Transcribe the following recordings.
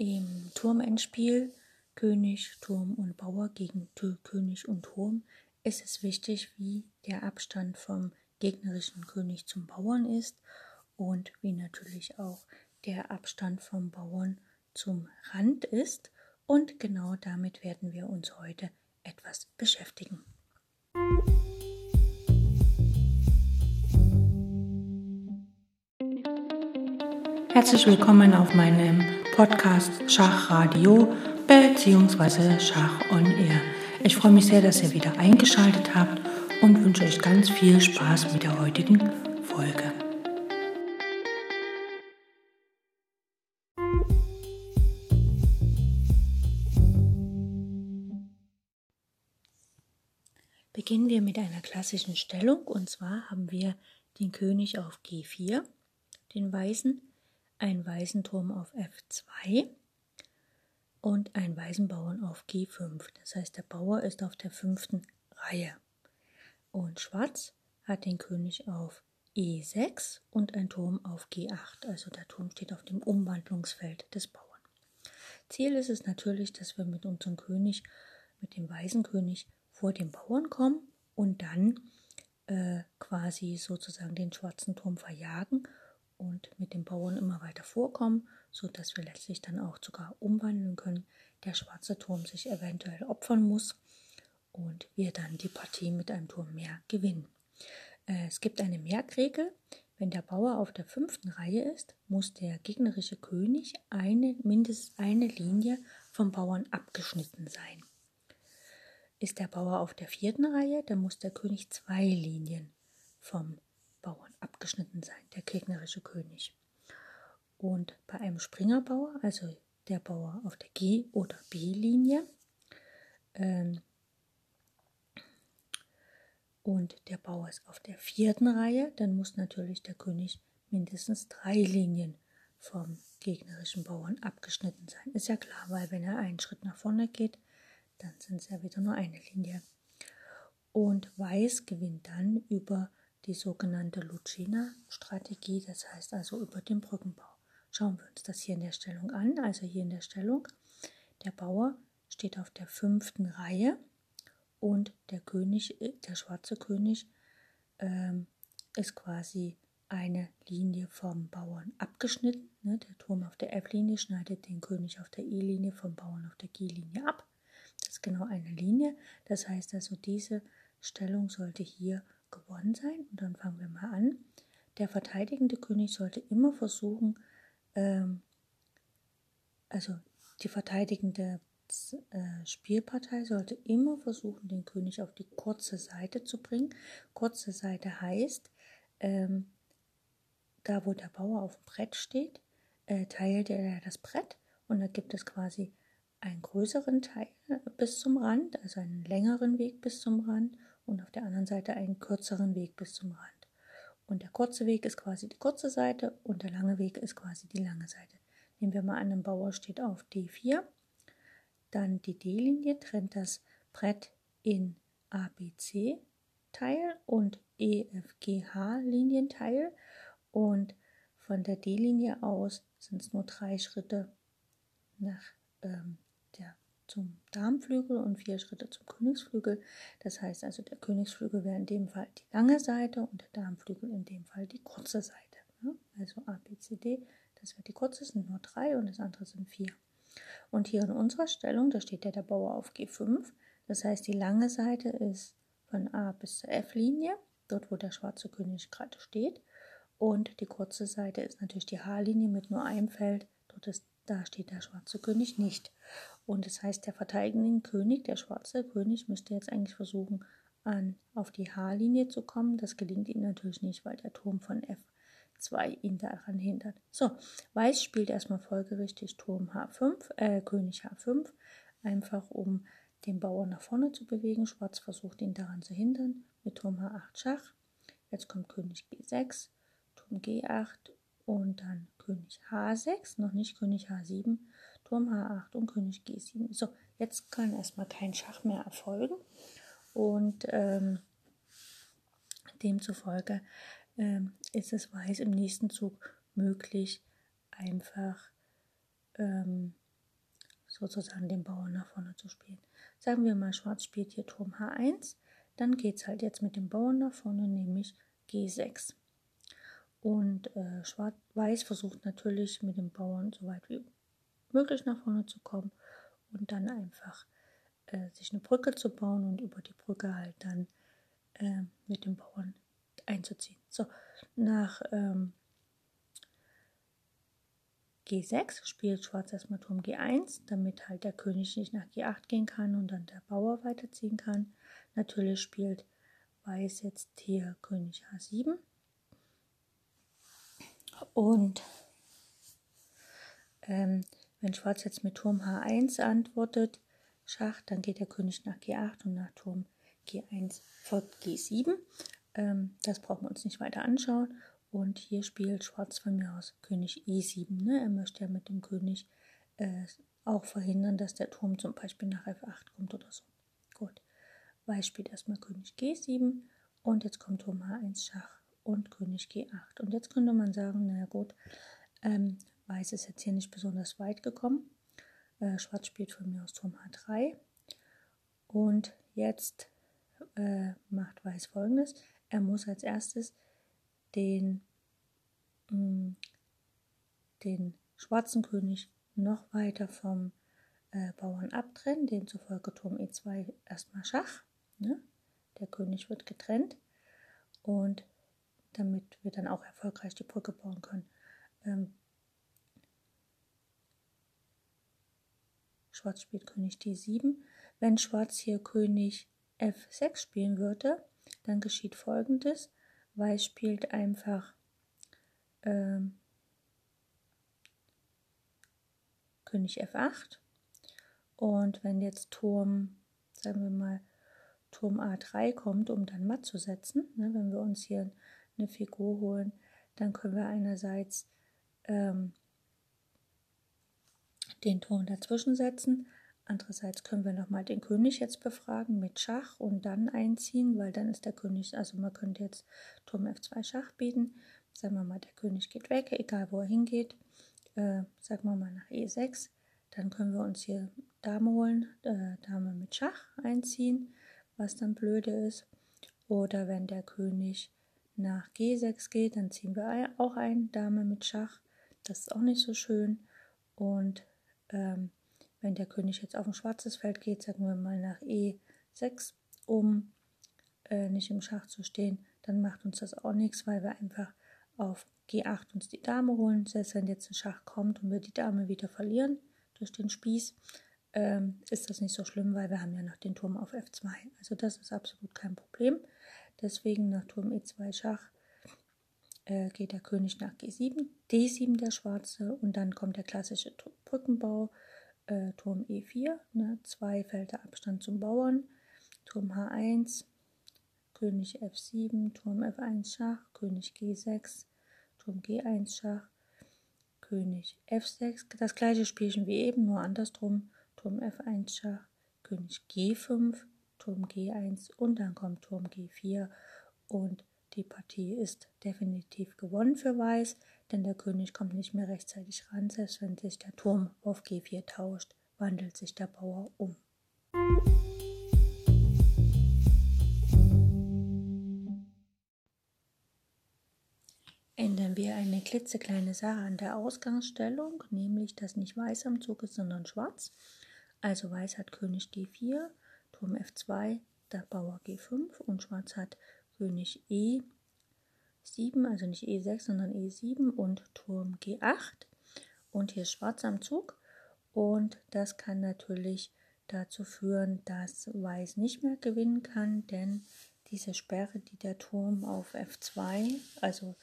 Im Turmendspiel König, Turm und Bauer gegen König und Turm ist es wichtig, wie der Abstand vom gegnerischen König zum Bauern ist und wie natürlich auch der Abstand vom Bauern zum Rand ist. Und genau damit werden wir uns heute etwas beschäftigen. Herzlich willkommen auf meinem Podcast Schachradio bzw. Schach on Air. Ich freue mich sehr, dass ihr wieder eingeschaltet habt und wünsche euch ganz viel Spaß mit der heutigen Folge. Beginnen wir mit einer klassischen Stellung und zwar haben wir den König auf G4, den Weißen, einen weißen Turm auf F2 und einen weißen Bauern auf G5. Das heißt, der Bauer ist auf der fünften Reihe. Und Schwarz hat den König auf E6 und ein Turm auf G8. Also der Turm steht auf dem Umwandlungsfeld des Bauern. Ziel ist es natürlich, dass wir mit unserem König, mit dem weißen König, vor dem Bauern kommen und dann äh, quasi sozusagen den schwarzen Turm verjagen und mit dem Bauern immer weiter vorkommen, sodass wir letztlich dann auch sogar umwandeln können. Der schwarze Turm sich eventuell opfern muss und wir dann die Partie mit einem Turm mehr gewinnen. Äh, es gibt eine Merkregel. Wenn der Bauer auf der fünften Reihe ist, muss der gegnerische König eine, mindestens eine Linie vom Bauern abgeschnitten sein. Ist der Bauer auf der vierten Reihe, dann muss der König zwei Linien vom Bauern abgeschnitten sein, der gegnerische König. Und bei einem Springerbauer, also der Bauer auf der G- oder B-Linie, ähm, und der Bauer ist auf der vierten Reihe, dann muss natürlich der König mindestens drei Linien vom gegnerischen Bauern abgeschnitten sein. Ist ja klar, weil wenn er einen Schritt nach vorne geht, dann sind es ja wieder nur eine Linie. Und Weiß gewinnt dann über die sogenannte Lucena-Strategie, das heißt also über den Brückenbau. Schauen wir uns das hier in der Stellung an. Also hier in der Stellung, der Bauer steht auf der fünften Reihe und der König, der schwarze König, ähm, ist quasi eine Linie vom Bauern abgeschnitten. Ne? Der Turm auf der F-Linie schneidet den König auf der E-Linie vom Bauern auf der G-Linie ab. Das ist genau eine Linie. Das heißt also, diese Stellung sollte hier gewonnen sein. Und dann fangen wir mal an. Der verteidigende König sollte immer versuchen, ähm, also die verteidigende äh, Spielpartei sollte immer versuchen, den König auf die kurze Seite zu bringen. Kurze Seite heißt, ähm, da wo der Bauer auf dem Brett steht, äh, teilt er das Brett und da gibt es quasi einen größeren Teil bis zum Rand, also einen längeren Weg bis zum Rand und auf der anderen Seite einen kürzeren Weg bis zum Rand. Und der kurze Weg ist quasi die kurze Seite und der lange Weg ist quasi die lange Seite. Nehmen wir mal an, ein Bauer steht auf D4, dann die D-Linie trennt das Brett in ABC-Teil und EFGH-Linienteil und von der D-Linie aus sind es nur drei Schritte nach ähm, zum Darmflügel und vier Schritte zum Königsflügel. Das heißt also, der Königsflügel wäre in dem Fall die lange Seite und der Darmflügel in dem Fall die kurze Seite. Also A, B, C, D, das wird die kurze, sind nur drei und das andere sind vier. Und hier in unserer Stellung, da steht ja der Bauer auf G5. Das heißt, die lange Seite ist von A bis zur F-Linie, dort wo der schwarze König gerade steht. Und die kurze Seite ist natürlich die H-Linie mit nur einem Feld. Dort ist, da steht der schwarze König nicht. Und das heißt, der verteidigende König, der schwarze König, müsste jetzt eigentlich versuchen, an, auf die H-Linie zu kommen. Das gelingt ihm natürlich nicht, weil der Turm von F2 ihn daran hindert. So, Weiß spielt erstmal folgerichtig Turm H5, äh, König H5, einfach um den Bauer nach vorne zu bewegen. Schwarz versucht ihn daran zu hindern mit Turm H8 Schach. Jetzt kommt König G6, Turm G8 und dann König H6, noch nicht König H7 Turm H8 und König G7. So, jetzt kann erstmal kein Schach mehr erfolgen und ähm, demzufolge ähm, ist es Weiß im nächsten Zug möglich, einfach ähm, sozusagen den Bauern nach vorne zu spielen. Sagen wir mal, Schwarz spielt hier Turm H1, dann geht es halt jetzt mit dem Bauern nach vorne, nämlich G6. Und äh, Schwarz, Weiß versucht natürlich mit dem Bauern so weit wie möglich nach vorne zu kommen und dann einfach äh, sich eine Brücke zu bauen und über die Brücke halt dann äh, mit dem Bauern einzuziehen. So, nach ähm, G6 spielt Schwarz erstmal Turm G1, damit halt der König nicht nach G8 gehen kann und dann der Bauer weiterziehen kann. Natürlich spielt Weiß jetzt hier König H7. Und ähm, wenn Schwarz jetzt mit Turm H1 antwortet, Schach, dann geht der König nach G8 und nach Turm G1 folgt G7. Ähm, das brauchen wir uns nicht weiter anschauen. Und hier spielt Schwarz von mir aus König E7. Ne? Er möchte ja mit dem König äh, auch verhindern, dass der Turm zum Beispiel nach F8 kommt oder so. Gut. Weiß spielt erstmal König G7 und jetzt kommt Turm H1 Schach und König G8. Und jetzt könnte man sagen, naja gut, ähm, Weiß ist jetzt hier nicht besonders weit gekommen. Äh, Schwarz spielt von mir aus Turm H3. Und jetzt äh, macht Weiß folgendes. Er muss als erstes den, mh, mm, den schwarzen König noch weiter vom äh, Bauern abtrennen, demzufolge Turm E2 erstmal Schach. Ne? Der König wird getrennt und damit wir dann auch erfolgreich die Brücke bauen können. Ähm, Schwarz spielt König D7. Wenn Schwarz hier König F6 spielen würde, dann geschieht folgendes. Weiß spielt einfach ähm, König F8. Und wenn jetzt Turm, sagen wir mal, Turm A3 kommt, um dann matt zu setzen, ne, wenn wir uns hier eine Figur holen, dann können wir einerseits ähm, den Turm dazwischen setzen, Andererseits können wir nochmal den König jetzt befragen mit Schach und dann einziehen, weil dann ist der König, also man könnte jetzt Turm F2 Schach bieten. Sagen wir mal, der König geht weg, egal wo er hingeht. Äh, sagen wir mal nach E6. Dann können wir uns hier Dame holen, äh, Dame mit Schach einziehen, was dann blöde ist. Oder wenn der König nach G6 geht, dann ziehen wir auch ein Dame mit Schach. Das ist auch nicht so schön. Und ähm, wenn der König jetzt auf ein schwarzes Feld geht, sagen wir mal nach E6, um äh, nicht im Schach zu stehen, dann macht uns das auch nichts, weil wir einfach auf G8 uns die Dame holen. Selbst wenn jetzt ein Schach kommt und wir die Dame wieder verlieren durch den Spieß, ähm, ist das nicht so schlimm, weil wir haben ja noch den Turm auf F2. Also das ist absolut kein Problem. Deswegen nach Turm E2 Schach äh, geht der König nach G7, D7 der Schwarze und dann kommt der klassische Brückenbau äh, Turm E4, ne, zwei Felder Abstand zum Bauern, Turm H1, König F7, Turm F1 Schach, König G6, Turm G1 Schach, König F6, das gleiche Spielchen wie eben, nur andersrum, Turm F1 Schach, König G5, Turm G1 und dann kommt Turm G4 und die Partie ist definitiv gewonnen für Weiß denn der König kommt nicht mehr rechtzeitig ran, selbst wenn sich der Turm auf G4 tauscht, wandelt sich der Bauer um. Ändern wir eine klitzekleine Sache an der Ausgangsstellung, nämlich dass nicht Weiß am Zug ist, sondern Schwarz. Also Weiß hat König G4, Turm F2, der Bauer G5 und Schwarz hat König E 7, also nicht E6, sondern E7 und Turm G8. Und hier ist Schwarz am Zug. Und das kann natürlich dazu führen, dass Weiß nicht mehr gewinnen kann, denn diese Sperre, die der Turm auf F2, also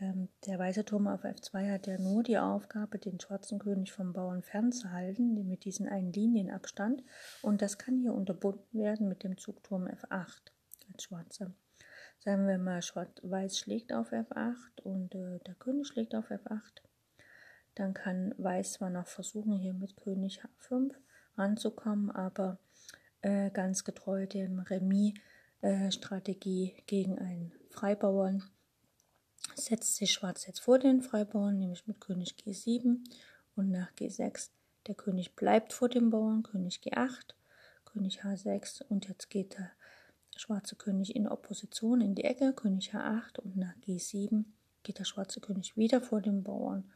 ähm, der weiße Turm auf F2 hat ja nur die Aufgabe, den schwarzen König vom Bauern fernzuhalten, mit diesem einen Linienabstand. Und das kann hier unterbunden werden mit dem Zug Turm F8 als Schwarzer sagen wir mal, Schwarz-Weiß schlägt auf F8 und äh, der König schlägt auf F8, dann kann Weiß zwar noch versuchen, hier mit König H5 ranzukommen, aber äh, ganz getreu dem Remis-Strategie äh, gegen einen Freibauern setzt sich Schwarz jetzt vor den Freibauern, nämlich mit König G7 und nach G6 Der König bleibt vor dem Bauern, König G8, König H6 und jetzt geht der schwarze König in Opposition in die Ecke, König H8 und nach G7 geht der schwarze König wieder vor dem Bauern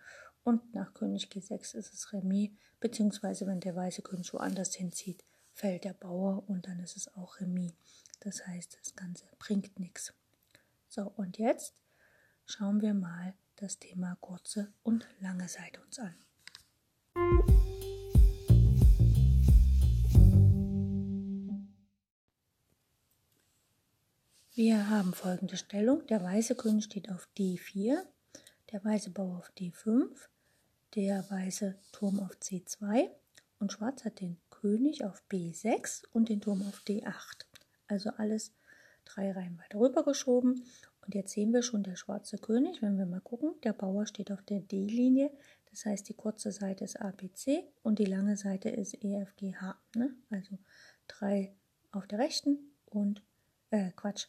und nach König G6 ist es Remis, beziehungsweise wenn der weiße König woanders hinzieht, fällt der Bauer und dann ist es auch Remis. Das heißt, das Ganze bringt nichts. So, und jetzt schauen wir mal das Thema kurze und lange Seite uns an. Wir haben folgende Stellung. Der weiße König steht auf D4, der weiße Bauer auf D5, der weiße Turm auf C2 und Schwarz hat den König auf B6 und den Turm auf D8. Also alles drei Reihen weiter rüber geschoben. Und jetzt sehen wir schon der schwarze König, wenn wir mal gucken, der Bauer steht auf der D-Linie, das heißt die kurze Seite ist ABC und die lange Seite ist EFGH. Ne? Also drei auf der rechten und, äh, Quatsch,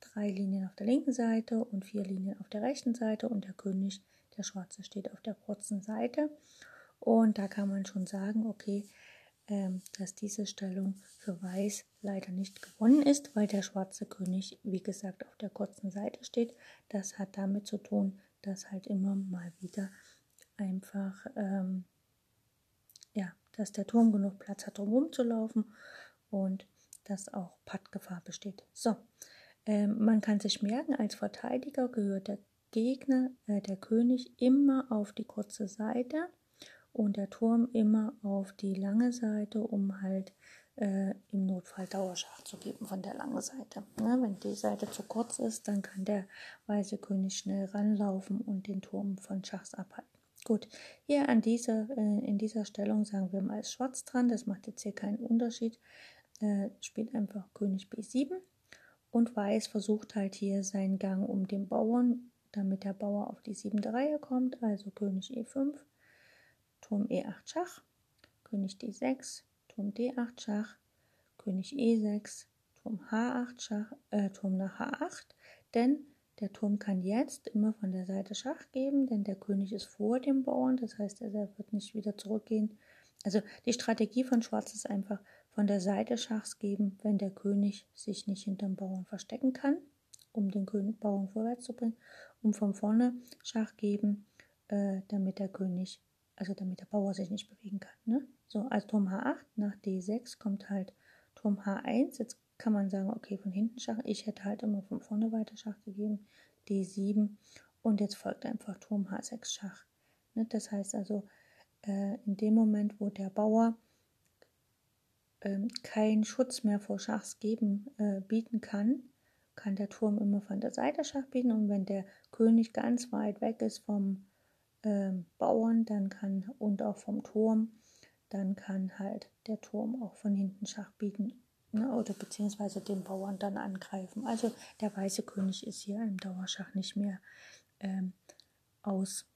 drei Linien auf der linken Seite und vier Linien auf der rechten Seite und der König der Schwarze steht auf der kurzen Seite. Und da kann man schon sagen, okay, dass diese Stellung für Weiß leider nicht gewonnen ist, weil der schwarze König, wie gesagt, auf der kurzen Seite steht. Das hat damit zu tun, dass halt immer mal wieder einfach, ähm, ja, dass der Turm genug Platz hat, um rumzulaufen und dass auch Pattgefahr besteht. So, ähm, man kann sich merken, als Verteidiger gehört der Gegner, äh, der König, immer auf die kurze Seite und der Turm immer auf die lange Seite, um halt äh, im Notfall Dauerschach zu geben von der langen Seite. Ne? Wenn die Seite zu kurz ist, dann kann der weiße König schnell ranlaufen und den Turm von Schachs abhalten. Gut, hier an dieser, äh, in dieser Stellung sagen wir mal Schwarz dran, das macht jetzt hier keinen Unterschied. Äh, spielt einfach König B7 und Weiß versucht halt hier seinen Gang um den Bauern damit der Bauer auf die siebente Reihe kommt, also König E5, Turm E8 Schach, König D6, Turm D8 Schach, König E6, Turm H8 Schach, äh, Turm nach H8, denn der Turm kann jetzt immer von der Seite Schach geben, denn der König ist vor dem Bauern, das heißt, er wird nicht wieder zurückgehen. Also die Strategie von Schwarz ist einfach von der Seite Schachs geben, wenn der König sich nicht hinterm Bauern verstecken kann, um den Bauern vorwärts zu bringen um von vorne Schach geben, äh, damit der König, also damit der Bauer sich nicht bewegen kann. Ne? So, als Turm H8 nach D6 kommt halt Turm H1. Jetzt kann man sagen, okay, von hinten Schach. Ich hätte halt immer von vorne weiter Schach gegeben. D7 und jetzt folgt einfach Turm H6 Schach. Ne? Das heißt also, äh, in dem Moment, wo der Bauer ähm, keinen Schutz mehr vor Schachs geben, äh, bieten kann, kann der Turm immer von der Seite Schach bieten und wenn der König ganz weit weg ist vom ähm, Bauern, dann kann und auch vom Turm, dann kann halt der Turm auch von hinten Schach bieten ne, oder beziehungsweise den Bauern dann angreifen. Also der weiße König ist hier im Dauerschach nicht mehr ähm, aus,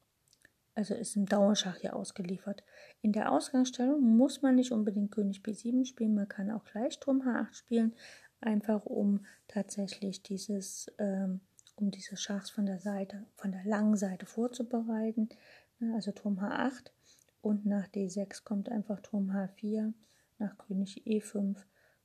also ist im Dauerschach hier ausgeliefert. In der Ausgangsstellung muss man nicht unbedingt König B7 spielen, man kann auch gleich Turm H8 spielen, einfach um tatsächlich dieses, ähm, um diese Schachs von der Seite, von der langen Seite vorzubereiten. Ne, also Turm H8 und nach D6 kommt einfach Turm H4, nach König E5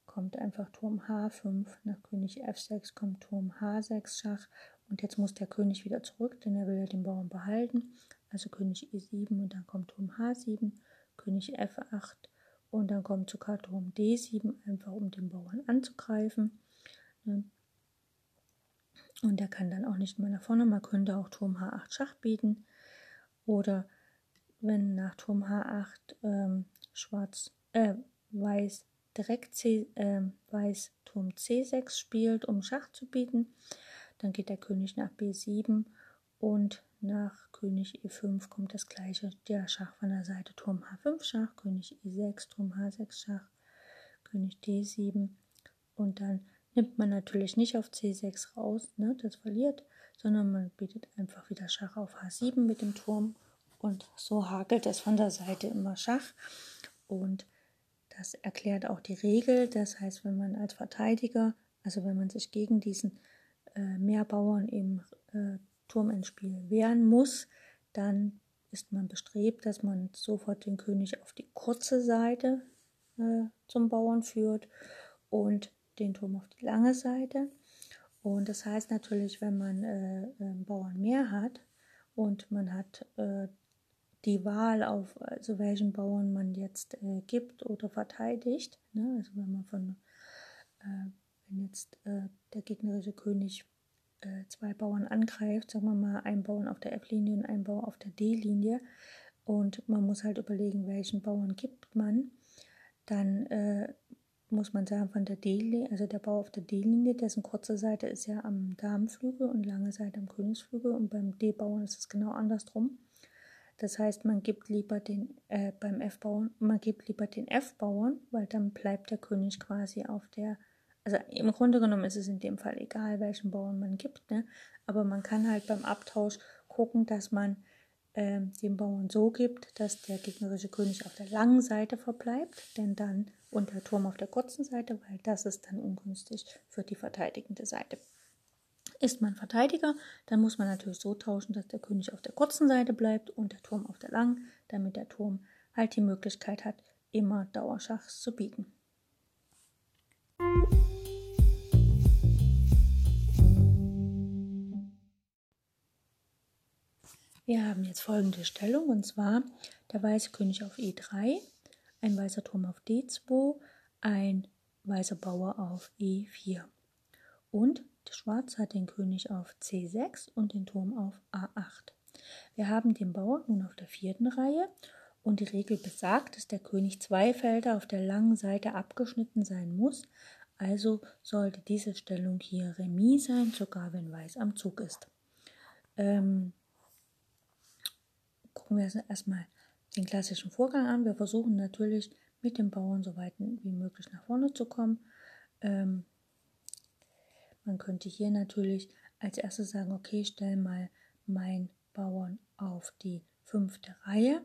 kommt einfach Turm H5, nach König F6 kommt Turm H6 Schach und jetzt muss der König wieder zurück, denn er will ja den Bauern behalten. Also König E7 und dann kommt Turm H7, König F8 und dann kommt sogar Turm D7, einfach um den Bauern anzugreifen. Und der kann dann auch nicht mehr nach vorne. Man könnte auch Turm H8 Schach bieten. Oder wenn nach Turm H8 ähm, Schwarz, äh, Weiß direkt C, äh, Weiß Turm C6 spielt, um Schach zu bieten, dann geht der König nach B7 und nach König E5 kommt das gleiche, der Schach von der Seite Turm H5 Schach, König E6, Turm H6 Schach, König D7 und dann nimmt man natürlich nicht auf C6 raus, ne, das verliert, sondern man bietet einfach wieder Schach auf H7 mit dem Turm und so hakelt es von der Seite immer Schach. Und das erklärt auch die Regel, das heißt, wenn man als Verteidiger, also wenn man sich gegen diesen äh, Mehrbauern im äh, Turm ins Spiel wehren muss, dann ist man bestrebt, dass man sofort den König auf die kurze Seite äh, zum Bauern führt. Und den Turm auf die lange Seite. Und das heißt natürlich, wenn man äh, einen Bauern mehr hat und man hat äh, die Wahl auf, also welchen Bauern man jetzt äh, gibt oder verteidigt, ne? also wenn man von, äh, wenn jetzt äh, der gegnerische König äh, zwei Bauern angreift, sagen wir mal, einen Bauern auf der F-Linie und einen Bauer auf der D-Linie und man muss halt überlegen, welchen Bauern gibt man, dann muss man sagen, von der D-Linie, also der Bau auf der D-Linie, dessen kurze Seite ist ja am Damenflügel und lange Seite am Königsflügel und beim D-Bauern ist es genau andersrum. Das heißt, man gibt lieber den, äh, beim F-Bauern, man gibt lieber den F-Bauern, weil dann bleibt der König quasi auf der, also im Grunde genommen ist es in dem Fall egal, welchen Bauern man gibt, ne? aber man kann halt beim Abtausch gucken, dass man äh, den Bauern so gibt, dass der gegnerische König auf der langen Seite verbleibt, denn dann und der Turm auf der kurzen Seite, weil das ist dann ungünstig für die verteidigende Seite. Ist man Verteidiger, dann muss man natürlich so tauschen, dass der König auf der kurzen Seite bleibt und der Turm auf der langen, damit der Turm halt die Möglichkeit hat, immer Dauerschachs zu bieten. Wir haben jetzt folgende Stellung und zwar der weiße König auf E3, ein weißer Turm auf D2, ein weißer Bauer auf E4 und Schwarz hat den König auf C6 und den Turm auf A8. Wir haben den Bauern nun auf der vierten Reihe und die Regel besagt, dass der König zwei Felder auf der langen Seite abgeschnitten sein muss. Also sollte diese Stellung hier Remis sein, sogar wenn Weiß am Zug ist. Ähm, gucken wir uns erstmal den klassischen Vorgang an. Wir versuchen natürlich mit dem Bauern so weit wie möglich nach vorne zu kommen. Ähm, man könnte hier natürlich als erstes sagen, okay, stell mal meinen Bauern auf die fünfte Reihe,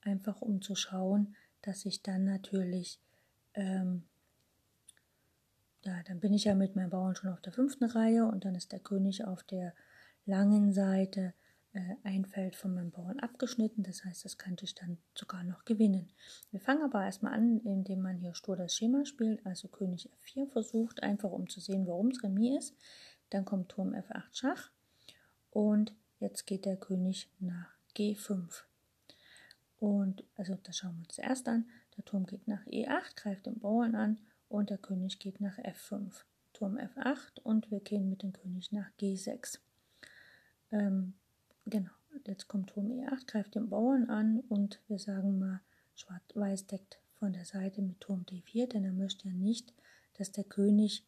einfach um zu schauen, dass ich dann natürlich, ähm, ja, dann bin ich ja mit meinem Bauern schon auf der fünften Reihe und dann ist der König auf der langen Seite ein Feld von meinem Bauern abgeschnitten. Das heißt, das könnte ich dann sogar noch gewinnen. Wir fangen aber erstmal an, indem man hier stur das Schema spielt, also König F4 versucht, einfach um zu sehen, warum es Remis ist. Dann kommt Turm F8 Schach und jetzt geht der König nach G5. Und also das schauen wir uns zuerst an. Der Turm geht nach E8, greift den Bauern an und der König geht nach F5. Turm F8 und wir gehen mit dem König nach G6. Ähm, Genau, jetzt kommt Turm E8, greift den Bauern an und wir sagen mal, Schwarz-Weiß deckt von der Seite mit Turm D4, denn er möchte ja nicht, dass der König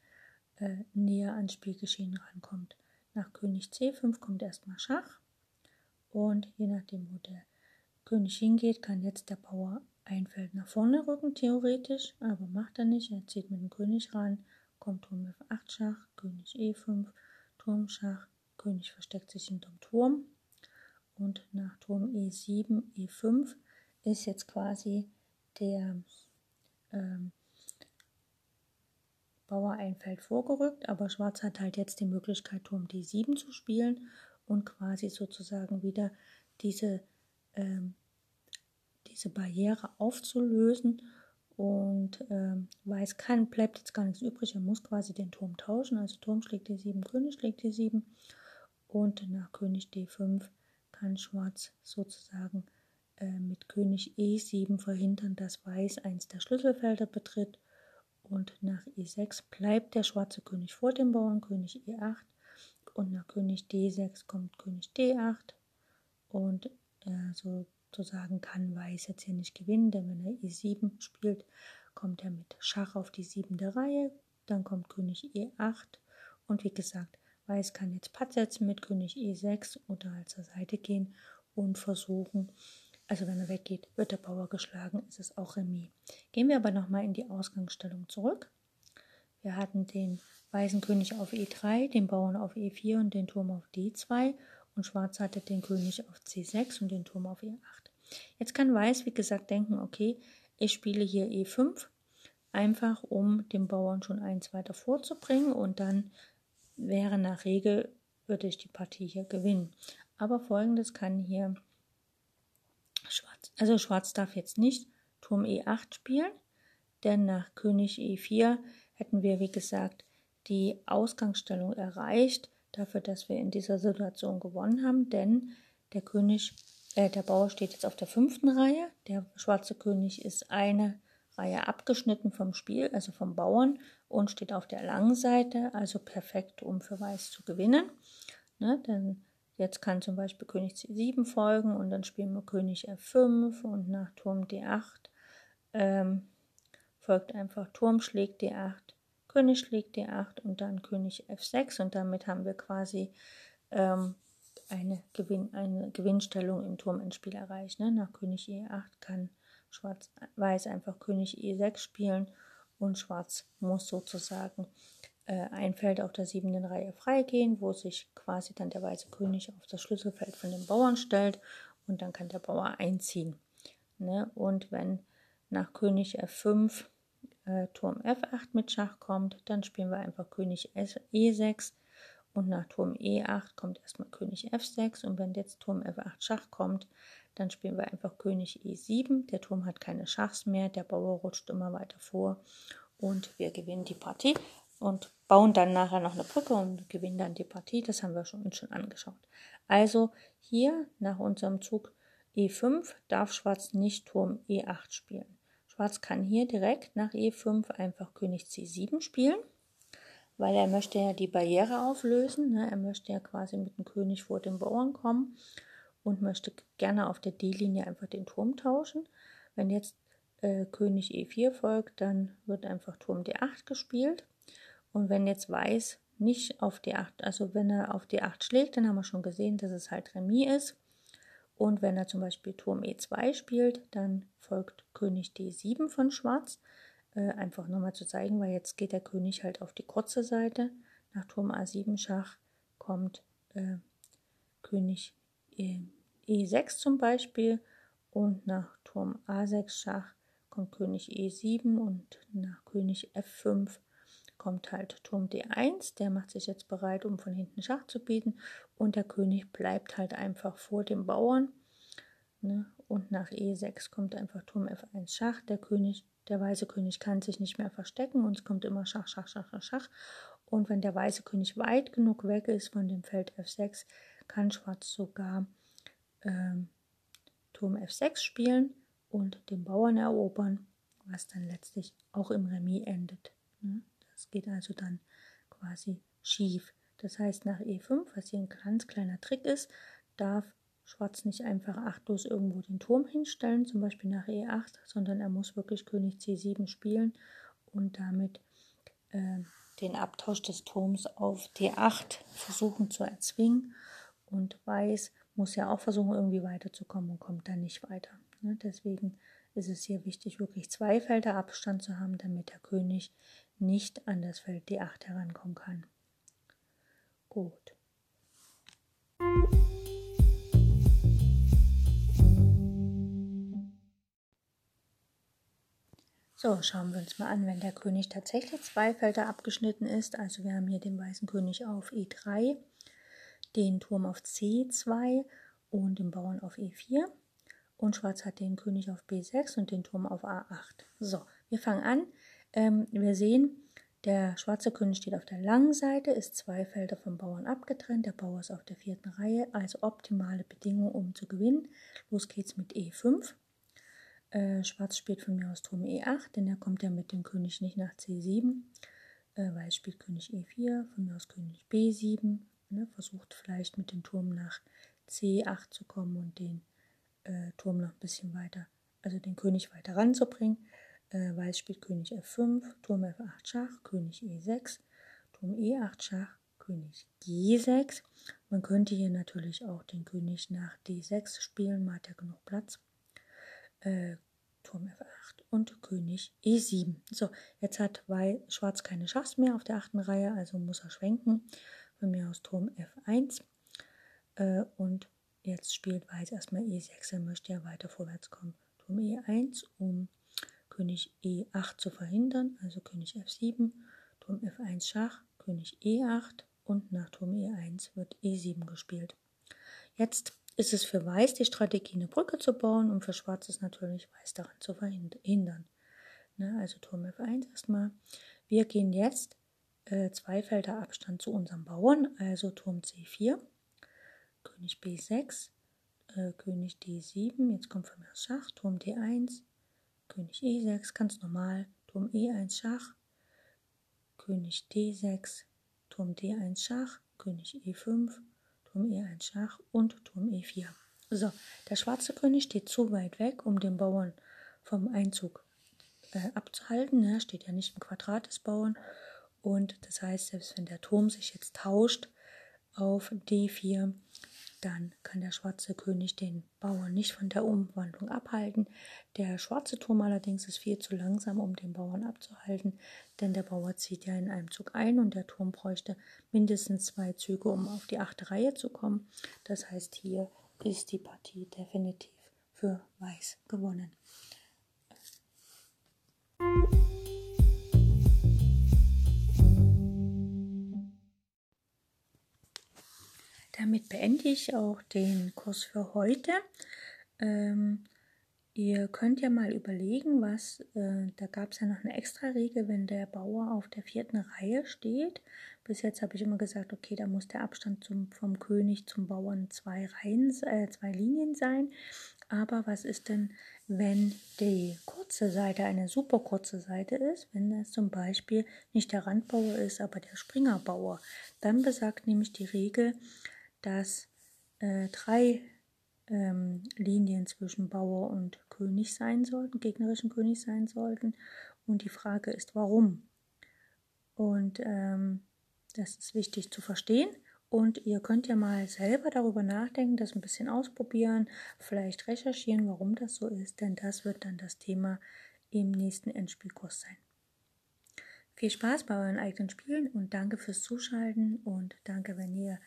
äh, näher ans Spielgeschehen rankommt. Nach König C5 kommt erstmal Schach und je nachdem, wo der König hingeht, kann jetzt der Bauer ein Feld nach vorne rücken, theoretisch, aber macht er nicht. Er zieht mit dem König ran, kommt Turm F8 Schach, König E5, Turm Schach, König versteckt sich hinterm Turm und nach Turm E7, E5 ist jetzt quasi der ähm, Bauer ein Feld vorgerückt, aber Schwarz hat halt jetzt die Möglichkeit, Turm D7 zu spielen und quasi sozusagen wieder diese, ähm, diese Barriere aufzulösen. Und ähm, Weiß kann, bleibt jetzt gar nichts übrig, er muss quasi den Turm tauschen. Also Turm schlägt D7, König schlägt D7 und nach König D5 kann Schwarz sozusagen äh, mit König E7 verhindern, dass Weiß eins der Schlüsselfelder betritt. Und nach E6 bleibt der schwarze König vor dem Bauern, König E8. Und nach König D6 kommt König D8. Und äh, sozusagen kann Weiß jetzt hier nicht gewinnen, denn wenn er E7 spielt, kommt er mit Schach auf die siebente Reihe. Dann kommt König E8. Und wie gesagt, Weiß kann jetzt Patt setzen mit König E6 oder halt zur Seite gehen und versuchen, also wenn er weggeht, wird der Bauer geschlagen, ist es auch Remis. Gehen wir aber nochmal in die Ausgangsstellung zurück. Wir hatten den weißen König auf E3, den Bauern auf E4 und den Turm auf D2 und Schwarz hatte den König auf C6 und den Turm auf E8. Jetzt kann Weiß, wie gesagt, denken, okay, ich spiele hier E5, einfach um den Bauern schon eins weiter vorzubringen und dann wäre nach Regel, würde ich die Partie hier gewinnen. Aber folgendes kann hier Also Schwarz darf jetzt nicht Turm E8 spielen, denn nach König E4 hätten wir, wie gesagt, die Ausgangsstellung erreicht, dafür, dass wir in dieser Situation gewonnen haben, denn der König, äh, der Bauer steht jetzt auf der fünften Reihe, der schwarze König ist eine Reihe abgeschnitten vom Spiel, also vom Bauern und steht auf der langen Seite, also perfekt, um für Weiß zu gewinnen. Ne, denn jetzt kann zum Beispiel König C7 folgen und dann spielen wir König F5 und nach Turm D8 ähm, folgt einfach Turm schlägt D8, König schlägt D8 und dann König F6 und damit haben wir quasi ähm, eine, Gewinn, eine Gewinnstellung im Turmendspiel erreicht. Ne? Nach König E8 kann Schwarz-Weiß einfach König E6 spielen und Schwarz muss sozusagen äh, ein Feld auf der siebten Reihe freigehen, wo sich quasi dann der weiße König auf das Schlüsselfeld von dem Bauern stellt und dann kann der Bauer einziehen. Ne? Und wenn nach König F5 äh, Turm F8 mit Schach kommt, dann spielen wir einfach König E6 und nach Turm E8 kommt erstmal König F6 und wenn jetzt Turm F8 Schach kommt, dann spielen wir einfach König E7. Der Turm hat keine Schachs mehr, der Bauer rutscht immer weiter vor und wir gewinnen die Partie und bauen dann nachher noch eine Brücke und gewinnen dann die Partie. Das haben wir schon, uns schon angeschaut. Also hier nach unserem Zug E5 darf Schwarz nicht Turm E8 spielen. Schwarz kann hier direkt nach E5 einfach König C7 spielen, weil er möchte ja die Barriere auflösen. Ne? Er möchte ja quasi mit dem König vor den Bauern kommen und möchte gerne auf der D-Linie einfach den Turm tauschen. Wenn jetzt äh, König E4 folgt, dann wird einfach Turm D8 gespielt. Und wenn jetzt Weiß nicht auf D8, also wenn er auf D8 schlägt, dann haben wir schon gesehen, dass es halt Remis ist. Und wenn er zum Beispiel Turm E2 spielt, dann folgt König D7 von Schwarz. Äh, einfach nochmal zu zeigen, weil jetzt geht der König halt auf die kurze Seite. Nach Turm A7 Schach kommt äh, König E E6 zum Beispiel und nach Turm A6 Schach kommt König E7 und nach König F5 kommt halt Turm D1, der macht sich jetzt bereit, um von hinten Schach zu bieten. Und der König bleibt halt einfach vor dem Bauern ne? und nach E6 kommt einfach Turm F1 Schach, der König, der weiße König kann sich nicht mehr verstecken und es kommt immer Schach, Schach, Schach, Schach, Schach. Und wenn der weiße König weit genug weg ist von dem Feld F6, kann Schwarz sogar ähm, Turm F6 spielen und den Bauern erobern, was dann letztlich auch im Remis endet. Ne? Das geht also dann quasi schief. Das heißt, nach E5, was hier ein ganz kleiner Trick ist, darf Schwarz nicht einfach achtlos irgendwo den Turm hinstellen, zum Beispiel nach E8, sondern er muss wirklich König C7 spielen und damit äh, den Abtausch des Turms auf D8 versuchen zu erzwingen. Und Weiß muss ja auch versuchen, irgendwie weiterzukommen und kommt dann nicht weiter. Ne? Deswegen ist es hier wichtig, wirklich zwei Felder Abstand zu haben, damit der König nicht an das Feld D8 herankommen kann. Gut. So, schauen wir uns mal an, wenn der König tatsächlich zwei Felder abgeschnitten ist. Also wir haben hier den weißen König auf E3 den Turm auf C2 und den Bauern auf E4. Und Schwarz hat den König auf B6 und den Turm auf A8. So, wir fangen an. Ähm, wir sehen, der schwarze König steht auf der langen Seite, ist zwei Felder vom Bauern abgetrennt. Der Bauer ist auf der vierten Reihe, also optimale Bedingungen, um zu gewinnen. Los geht's mit E5. Äh, Schwarz spielt von mir aus Turm E8, denn er kommt ja mit dem König nicht nach C7. Äh, Weiß spielt König E4, von mir aus König B7, Ne, versucht vielleicht mit dem Turm nach C8 zu kommen und den äh, Turm noch ein bisschen weiter, also den König weiter ranzubringen. Äh, Weiß spielt König F5, Turm F8 Schach, König E6, Turm E8 Schach, König G6. Man könnte hier natürlich auch den König nach D6 spielen, man hat ja genug Platz. Äh, Turm F8 und König E7. So, jetzt hat Weiß, Schwarz keine Schachs mehr auf der achten Reihe, also muss er schwenken von mir aus Turm F1. Äh, und jetzt spielt Weiß erstmal E6, er möchte ja weiter vorwärts kommen. Turm E1, um König E8 zu verhindern, also König F7, Turm F1 Schach, König E8 und nach Turm E1 wird E7 gespielt. Jetzt ist es für Weiß die Strategie, eine Brücke zu bauen und für Schwarz ist natürlich Weiß daran zu verhindern. Ne, also Turm F1 erstmal. Wir gehen jetzt äh, zwei Felder Abstand zu unserem Bauern, also Turm C4, König B6, äh, König D7, jetzt kommt von mir Schach, Turm D1, König E6, ganz normal, Turm E1 Schach, König D6, Turm D1 Schach, König E5, Turm E1 Schach und Turm E4. So, der schwarze König steht zu weit weg, um den Bauern vom Einzug äh, abzuhalten. Er steht ja nicht im Quadrat des Bauern. Und das heißt, selbst wenn der Turm sich jetzt tauscht auf D4, dann kann der schwarze König den Bauern nicht von der Umwandlung abhalten. Der schwarze Turm allerdings ist viel zu langsam, um den Bauern abzuhalten, denn der Bauer zieht ja in einem Zug ein und der Turm bräuchte mindestens zwei Züge, um auf die achte Reihe zu kommen. Das heißt, hier ist die Partie definitiv für Weiß gewonnen. Damit beende ich auch den Kurs für heute. Ähm, ihr könnt ja mal überlegen, was, äh, da gab es ja noch eine extra Regel, wenn der Bauer auf der vierten Reihe steht. Bis jetzt habe ich immer gesagt, okay, da muss der Abstand zum, vom König zum Bauern zwei Reihen, äh, zwei Linien sein. Aber was ist denn, wenn die kurze Seite eine super kurze Seite ist, wenn das zum Beispiel nicht der Randbauer ist, aber der Springerbauer? Dann besagt nämlich die Regel, dass äh, drei ähm, Linien zwischen Bauer und König sein sollten, gegnerischen König sein sollten. Und die Frage ist, warum? Und ähm, das ist wichtig zu verstehen. Und ihr könnt ja mal selber darüber nachdenken, das ein bisschen ausprobieren, vielleicht recherchieren, warum das so ist, denn das wird dann das Thema im nächsten Endspielkurs sein. Viel Spaß bei euren eigenen Spielen und danke fürs Zuschalten und danke, wenn ihr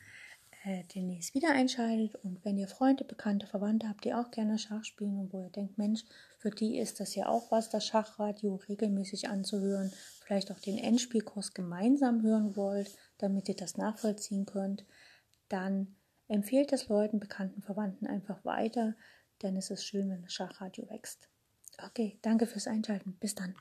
äh, demnächst wieder einschaltet. Und wenn ihr Freunde, Bekannte, Verwandte habt, die auch gerne Schach spielen und wo ihr denkt, Mensch, für die ist das ja auch was, das Schachradio regelmäßig anzuhören, vielleicht auch den Endspielkurs gemeinsam hören wollt, damit ihr das nachvollziehen könnt, dann empfehlt es Leuten, Bekannten, Verwandten einfach weiter, denn es ist schön, wenn das Schachradio wächst. Okay, danke fürs Einschalten. Bis dann.